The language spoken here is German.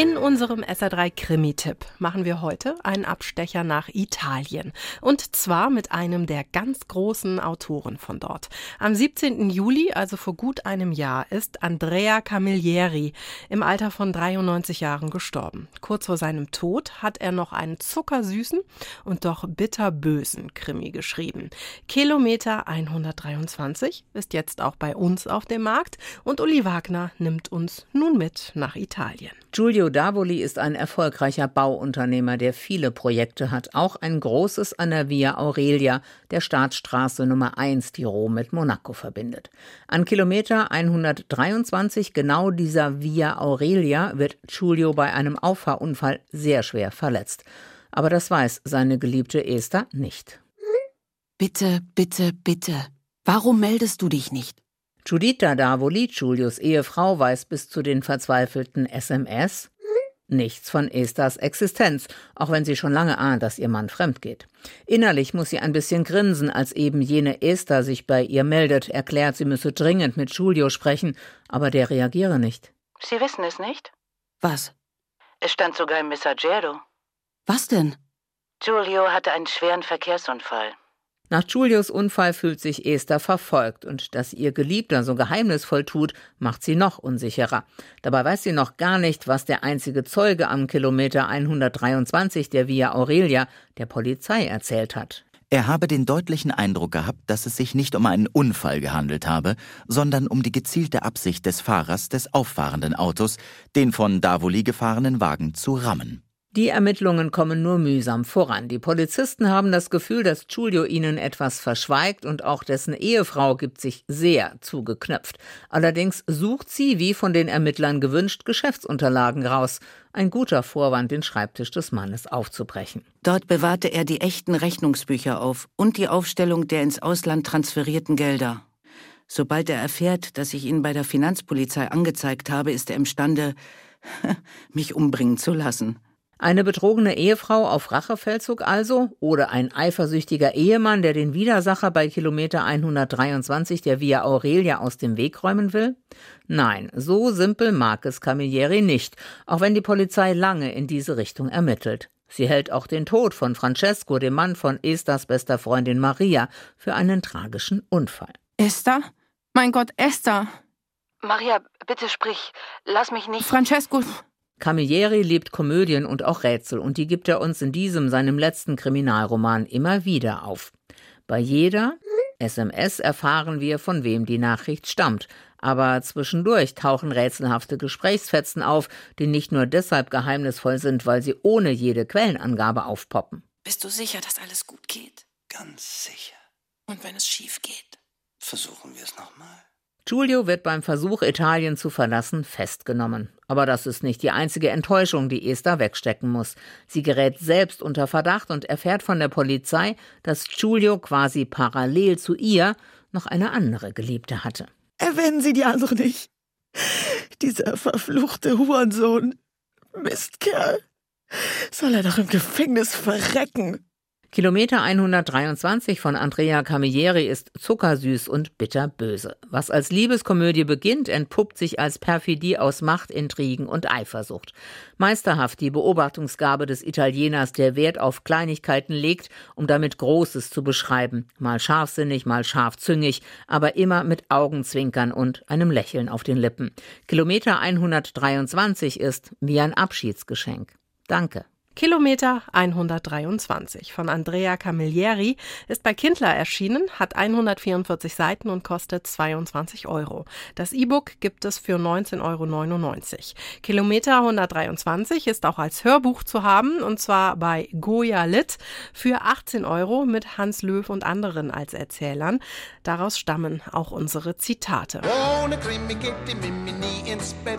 In unserem SR3 Krimi-Tipp machen wir heute einen Abstecher nach Italien. Und zwar mit einem der ganz großen Autoren von dort. Am 17. Juli, also vor gut einem Jahr, ist Andrea Camilleri im Alter von 93 Jahren gestorben. Kurz vor seinem Tod hat er noch einen zuckersüßen und doch bitterbösen Krimi geschrieben. Kilometer 123 ist jetzt auch bei uns auf dem Markt und Uli Wagner nimmt uns nun mit nach Italien. Giulio Davoli ist ein erfolgreicher Bauunternehmer, der viele Projekte hat. Auch ein großes an der Via Aurelia, der Staatsstraße Nummer 1, die Rom mit Monaco verbindet. An Kilometer 123 genau dieser Via Aurelia wird Giulio bei einem Auffahrunfall sehr schwer verletzt. Aber das weiß seine geliebte Esther nicht. Bitte, bitte, bitte. Warum meldest du dich nicht? Giuditta Davoli, Giulios Ehefrau, weiß bis zu den verzweifelten SMS nichts von Esthers Existenz, auch wenn sie schon lange ahnt, dass ihr Mann fremd geht. Innerlich muss sie ein bisschen grinsen, als eben jene Esther sich bei ihr meldet, erklärt, sie müsse dringend mit Giulio sprechen, aber der reagiere nicht. Sie wissen es nicht? Was? Es stand sogar im Messaggero. Was denn? Giulio hatte einen schweren Verkehrsunfall. Nach Julius Unfall fühlt sich Esther verfolgt und dass ihr Geliebter so geheimnisvoll tut, macht sie noch unsicherer. Dabei weiß sie noch gar nicht, was der einzige Zeuge am Kilometer 123 der Via Aurelia der Polizei erzählt hat. Er habe den deutlichen Eindruck gehabt, dass es sich nicht um einen Unfall gehandelt habe, sondern um die gezielte Absicht des Fahrers des auffahrenden Autos, den von Davoli gefahrenen Wagen zu rammen. Die Ermittlungen kommen nur mühsam voran. Die Polizisten haben das Gefühl, dass Giulio ihnen etwas verschweigt und auch dessen Ehefrau gibt sich sehr zugeknöpft. Allerdings sucht sie, wie von den Ermittlern gewünscht, Geschäftsunterlagen raus. Ein guter Vorwand, den Schreibtisch des Mannes aufzubrechen. Dort bewahrte er die echten Rechnungsbücher auf und die Aufstellung der ins Ausland transferierten Gelder. Sobald er erfährt, dass ich ihn bei der Finanzpolizei angezeigt habe, ist er imstande, mich umbringen zu lassen. Eine betrogene Ehefrau auf Rachefeldzug also? Oder ein eifersüchtiger Ehemann, der den Widersacher bei Kilometer 123 der Via Aurelia aus dem Weg räumen will? Nein, so simpel mag es Camilleri nicht, auch wenn die Polizei lange in diese Richtung ermittelt. Sie hält auch den Tod von Francesco, dem Mann von Esthers bester Freundin Maria, für einen tragischen Unfall. Esther? Mein Gott, Esther! Maria, bitte sprich. Lass mich nicht. Francesco, Camilleri liebt Komödien und auch Rätsel, und die gibt er uns in diesem, seinem letzten Kriminalroman, immer wieder auf. Bei jeder SMS erfahren wir, von wem die Nachricht stammt. Aber zwischendurch tauchen rätselhafte Gesprächsfetzen auf, die nicht nur deshalb geheimnisvoll sind, weil sie ohne jede Quellenangabe aufpoppen. Bist du sicher, dass alles gut geht? Ganz sicher. Und wenn es schief geht? Versuchen wir es nochmal. Giulio wird beim Versuch, Italien zu verlassen, festgenommen. Aber das ist nicht die einzige Enttäuschung, die Esther wegstecken muss. Sie gerät selbst unter Verdacht und erfährt von der Polizei, dass Giulio quasi parallel zu ihr noch eine andere Geliebte hatte. Erwähnen Sie die andere nicht. Dieser verfluchte Hurensohn. Mistkerl. Soll er doch im Gefängnis verrecken. Kilometer 123 von Andrea Camilleri ist zuckersüß und bitterböse. Was als Liebeskomödie beginnt, entpuppt sich als Perfidie aus Macht, Intrigen und Eifersucht. Meisterhaft die Beobachtungsgabe des Italieners, der Wert auf Kleinigkeiten legt, um damit Großes zu beschreiben. Mal scharfsinnig, mal scharfzüngig, aber immer mit Augenzwinkern und einem Lächeln auf den Lippen. Kilometer 123 ist wie ein Abschiedsgeschenk. Danke. Kilometer 123 von Andrea Camilleri ist bei Kindler erschienen, hat 144 Seiten und kostet 22 Euro. Das E-Book gibt es für 19,99 Euro. Kilometer 123 ist auch als Hörbuch zu haben und zwar bei Goya Lit für 18 Euro mit Hans Löw und anderen als Erzählern. Daraus stammen auch unsere Zitate. Ohne Krimi geht die Mimi nie ins Bett.